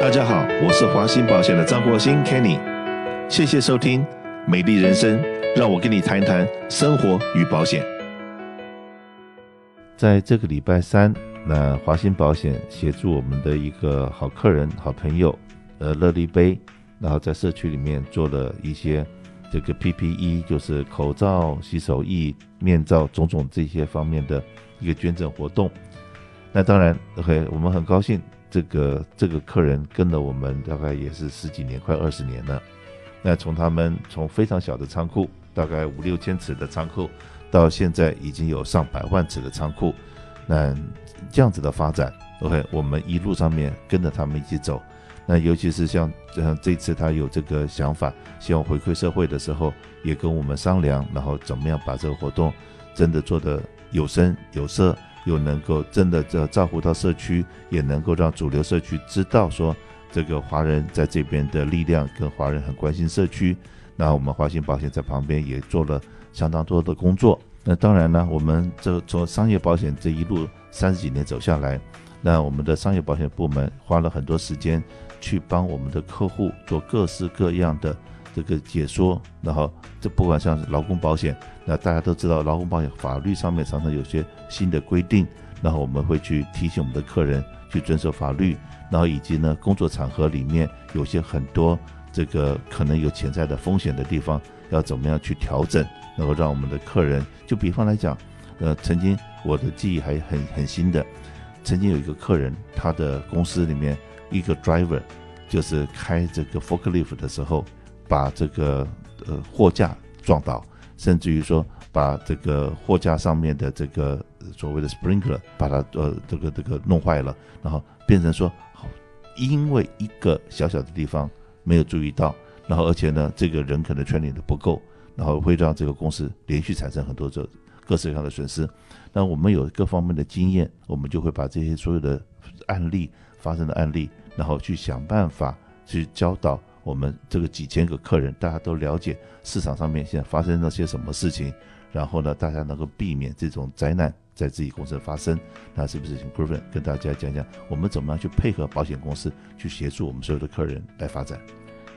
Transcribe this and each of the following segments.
大家好，我是华兴保险的张国兴 Kenny，谢谢收听美丽人生，让我跟你谈一谈生活与保险。在这个礼拜三，那华兴保险协助我们的一个好客人、好朋友，呃，乐力杯，然后在社区里面做了一些这个 PPE，就是口罩、洗手液、面罩种种这些方面的一个捐赠活动。那当然，OK，我们很高兴。这个这个客人跟了我们大概也是十几年，快二十年了。那从他们从非常小的仓库，大概五六千尺的仓库，到现在已经有上百万尺的仓库。那这样子的发展，OK，我们一路上面跟着他们一起走。那尤其是像像这次他有这个想法，希望回馈社会的时候，也跟我们商量，然后怎么样把这个活动真的做得有声有色。又能够真的这照顾到社区，也能够让主流社区知道说，这个华人在这边的力量，跟华人很关心社区。那我们华兴保险在旁边也做了相当多的工作。那当然呢，我们这从商业保险这一路三十几年走下来，那我们的商业保险部门花了很多时间去帮我们的客户做各式各样的。这个解说，然后这不管像劳工保险，那大家都知道，劳工保险法律上面常常有些新的规定，然后我们会去提醒我们的客人去遵守法律，然后以及呢，工作场合里面有些很多这个可能有潜在的风险的地方，要怎么样去调整，能够让我们的客人，就比方来讲，呃，曾经我的记忆还很很新的，曾经有一个客人，他的公司里面一个 driver 就是开这个 forklift 的时候。把这个呃货架撞倒，甚至于说把这个货架上面的这个所谓的 sprinkler 把它呃这个这个弄坏了，然后变成说，因为一个小小的地方没有注意到，然后而且呢这个人可能训练的不够，然后会让这个公司连续产生很多这各式各样的损失。那我们有各方面的经验，我们就会把这些所有的案例发生的案例，然后去想办法去教导。我们这个几千个客人，大家都了解市场上面现在发生了些什么事情，然后呢，大家能够避免这种灾难在自己公司发生。那是不是请 Griffin 跟大家讲讲，我们怎么样去配合保险公司去协助我们所有的客人来发展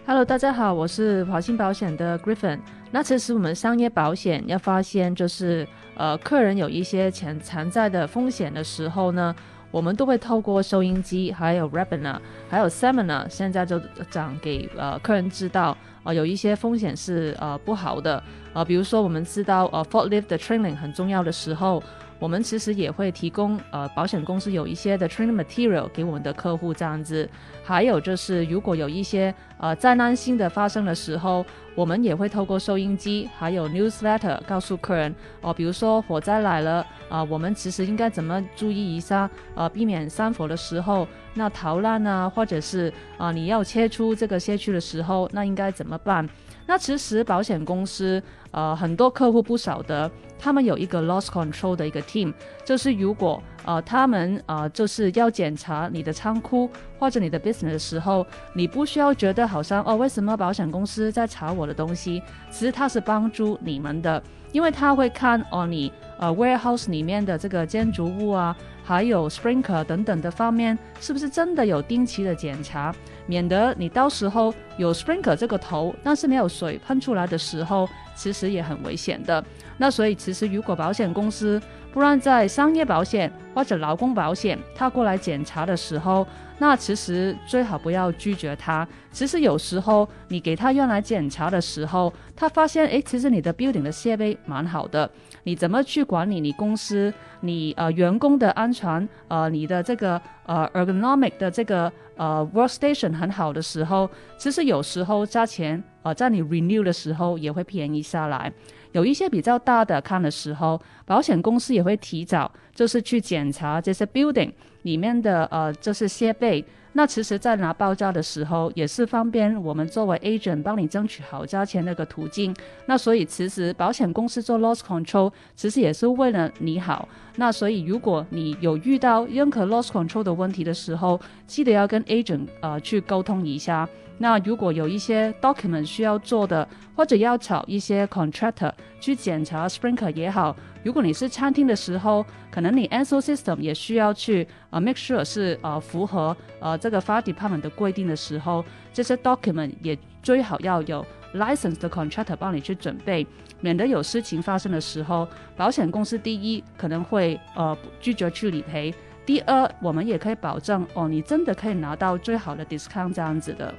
？Hello，大家好，我是华兴保险的 Griffin。那其实我们商业保险要发现就是呃，客人有一些潜藏在的风险的时候呢。我们都会透过收音机，还有 webinar，还有 seminar，现在就讲给呃客人知道，呃有一些风险是呃不好的，呃比如说我们知道呃 f o r t l i f t 的 training 很重要的时候。我们其实也会提供呃保险公司有一些的 training material 给我们的客户这样子，还有就是如果有一些呃灾难性的发生的时候，我们也会透过收音机还有 newsletter 告诉客人哦、比如说火灾来了啊、呃，我们其实应该怎么注意一下呃，避免山火的时候那逃难啊，或者是啊、你要切出这个社区的时候，那应该怎么办？那其实保险公司呃很多客户不晓得。他们有一个 loss control 的一个 team，就是如果呃他们呃就是要检查你的仓库或者你的 business 的时候，你不需要觉得好像哦为什么保险公司在查我的东西？其实他是帮助你们的，因为他会看哦你呃 warehouse 里面的这个建筑物啊，还有 sprinkler 等等的方面是不是真的有定期的检查，免得你到时候有 sprinkler 这个头，但是没有水喷出来的时候，其实也很危险的。那所以，其实如果保险公司不然在商业保险或者劳工保险他过来检查的时候，那其实最好不要拒绝他。其实有时候你给他用来检查的时候，他发现，诶，其实你的 building 的设备蛮好的，你怎么去管理你公司，你呃员工的安全，呃你的这个呃 ergonomic 的这个呃 workstation 很好的时候，其实有时候价钱呃在你 renew 的时候也会便宜下来。有一些比较大的看的时候，保险公司也会提早就是去检查这些 building 里面的呃就是设备。那其实，在拿报价的时候，也是方便我们作为 agent 帮你争取好价钱那个途径。那所以，其实保险公司做 loss control 其实也是为了你好。那所以，如果你有遇到任何 loss control 的问题的时候，记得要跟 agent 呃去沟通一下。那如果有一些 document 需要做的，或者要找一些 contractor，去检查 sprinkler 也好。如果你是餐厅的时候，可能你 ENSO system 也需要去、呃、make sure 是呃符合呃这个 fire department 的规定的时候，这些 document 也最好要有 license 的 contractor 帮你去准备，免得有事情发生的时候，保险公司第一可能会呃拒绝去理赔，第二我们也可以保证哦，你真的可以拿到最好的 discount 这样子的。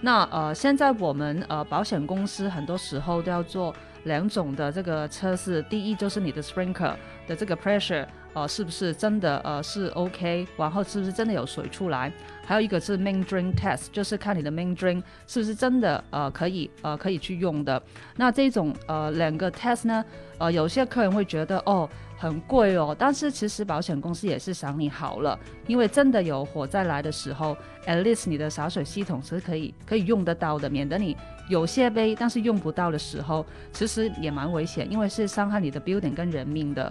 那呃现在我们呃保险公司很多时候都要做。两种的这个测试，第一就是你的 sprinkler 的这个 pressure，呃，是不是真的呃是 OK，然后是不是真的有水出来？还有一个是 main drain test，就是看你的 main drain 是不是真的呃可以呃可以去用的。那这种呃两个 test 呢，呃有些客人会觉得哦。很贵哦，但是其实保险公司也是想你好了，因为真的有火灾来的时候，at least 你的洒水系统是可以可以用得到的，免得你有些杯但是用不到的时候，其实也蛮危险，因为是伤害你的 building 跟人命的。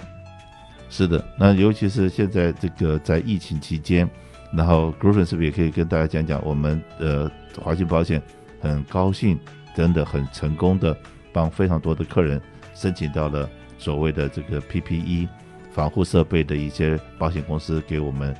是的，那尤其是现在这个在疫情期间，然后 Griffin 是不是也可以跟大家讲讲，我们呃华信保险很高兴，真的很成功的帮非常多的客人申请到了。所谓的这个 PPE 防护设备的一些保险公司给我们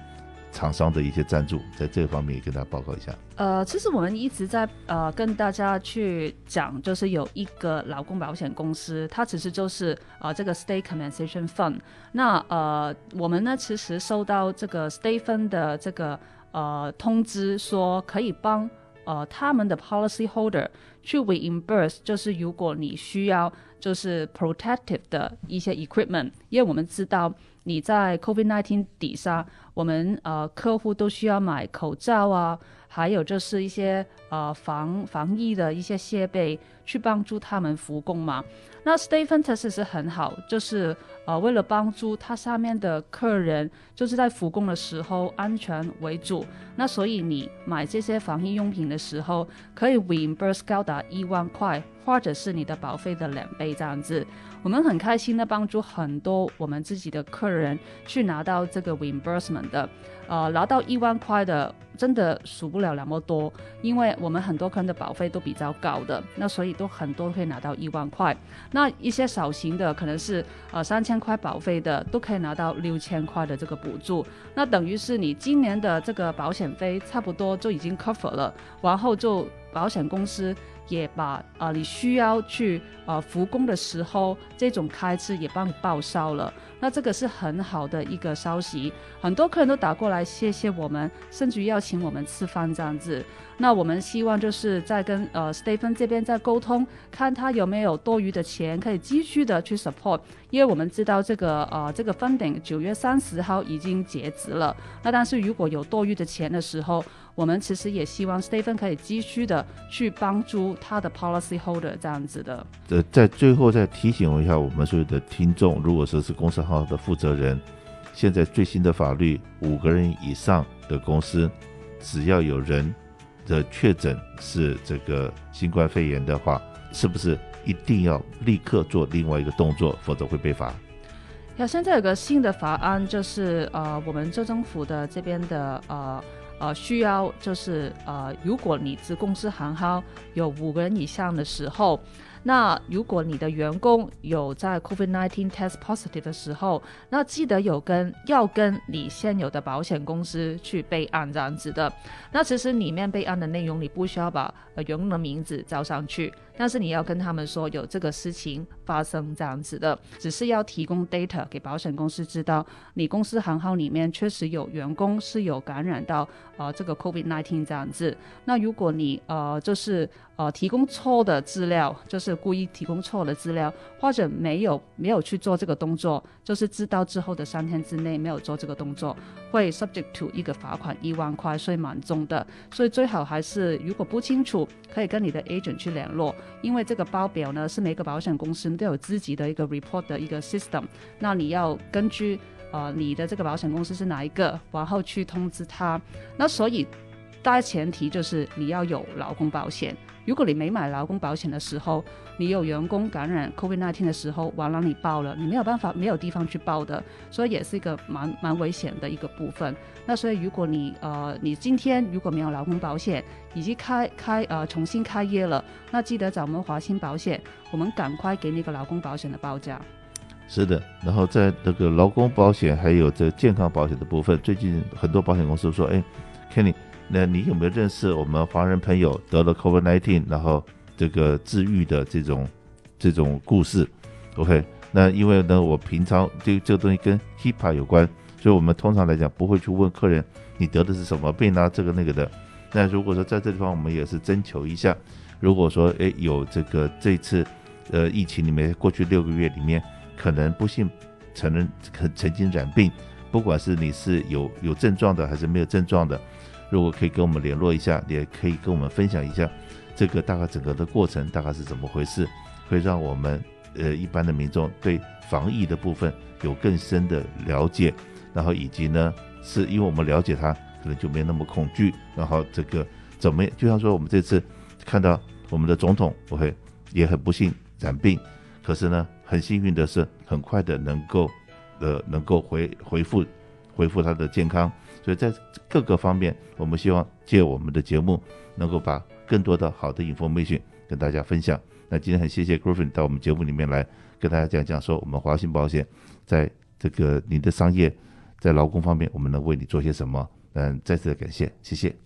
厂商的一些赞助，在这方面也跟大家报告一下。呃，其实我们一直在呃跟大家去讲，就是有一个劳工保险公司，它其实就是呃这个 State Compensation Fund。那呃我们呢其实收到这个 State Fund 的这个呃通知，说可以帮呃他们的 Policy Holder 去 reimburse，就是如果你需要。就是 protective 的一些 equipment，因为我们知道你在 COVID-19 底下，我们呃客户都需要买口罩啊，还有就是一些呃防防疫的一些设备去帮助他们复工嘛。那 State Fund 其实是很好，就是呃为了帮助他下面的客人，就是在复工的时候安全为主。那所以你买这些防疫用品的时候，可以 reimburse 高达一万块。或者是你的保费的两倍这样子，我们很开心的帮助很多我们自己的客人去拿到这个 reimbursement 的，呃，拿到一万块的真的数不了那么多，因为我们很多客人的保费都比较高的，那所以都很多可以拿到一万块，那一些小型的可能是呃三千块保费的都可以拿到六千块的这个补助，那等于是你今年的这个保险费差不多就已经 cover 了，然后就保险公司。也把啊、你需要去啊复工的时候，这种开支也帮你报销了。那这个是很好的一个消息，很多客人都打过来谢谢我们，甚至于邀请我们吃饭这样子。那我们希望就是在跟呃 Stephen 这边在沟通，看他有没有多余的钱可以继续的去 support，因为我们知道这个呃这个 funding 九月三十号已经截止了。那但是如果有多余的钱的时候，我们其实也希望 Stephen 可以继续的去帮助他的 policy holder 这样子的。呃，在最后再提醒一下我们所有的听众，如果说是公司号的负责人，现在最新的法律，五个人以上的公司，只要有人。的确诊是这个新冠肺炎的话，是不是一定要立刻做另外一个动作，否则会被罚？那，现在有个新的法案，就是呃，我们州政府的这边的呃呃需要，就是呃，如果你子公司行号有五个人以上的时候。那如果你的员工有在 COVID-19 test positive 的时候，那记得有跟要跟你现有的保险公司去备案这样子的。那其实里面备案的内容，你不需要把呃员工的名字交上去。但是你要跟他们说有这个事情发生这样子的，只是要提供 data 给保险公司知道，你公司行号里面确实有员工是有感染到呃这个 COVID-19 这样子。那如果你呃就是呃提供错的资料，就是故意提供错的资料，或者没有没有去做这个动作，就是知道之后的三天之内没有做这个动作，会 subject to 一个罚款一万块，所以蛮重的。所以最好还是如果不清楚，可以跟你的 agent 去联络。因为这个报表呢，是每个保险公司都有自己的一个 report 的一个 system，那你要根据呃你的这个保险公司是哪一个，然后去通知他。那所以大前提就是你要有劳工保险。如果你没买劳工保险的时候，你有员工感染 COVID-19 的时候，完了你报了，你没有办法，没有地方去报的，所以也是一个蛮蛮危险的一个部分。那所以如果你呃你今天如果没有劳工保险，已经开开呃重新开业了，那记得找我们华兴保险，我们赶快给你个劳工保险的报价。是的，然后在这个劳工保险还有这健康保险的部分，最近很多保险公司说，哎，Kenny。那你有没有认识我们华人朋友得了 COVID-19，然后这个治愈的这种这种故事？OK，那因为呢，我平常这这个东西跟 HIPAA 有关，所以我们通常来讲不会去问客人你得的是什么病啊，这个那个的。那如果说在这地方我们也是征求一下，如果说诶有这个这次呃疫情里面过去六个月里面可能不幸承认曾曾经染病，不管是你是有有症状的还是没有症状的。如果可以跟我们联络一下，也可以跟我们分享一下，这个大概整个的过程大概是怎么回事，会让我们呃一般的民众对防疫的部分有更深的了解，然后以及呢，是因为我们了解它，可能就没那么恐惧，然后这个怎么就像说我们这次看到我们的总统我会也很不幸染病，可是呢，很幸运的是很快的能够呃能够回恢复恢复他的健康。所以在各个方面，我们希望借我们的节目，能够把更多的好的 information 跟大家分享。那今天很谢谢 Griffin 到我们节目里面来跟大家讲讲，说我们华信保险在这个你的商业在劳工方面，我们能为你做些什么？嗯，再次的感谢，谢谢。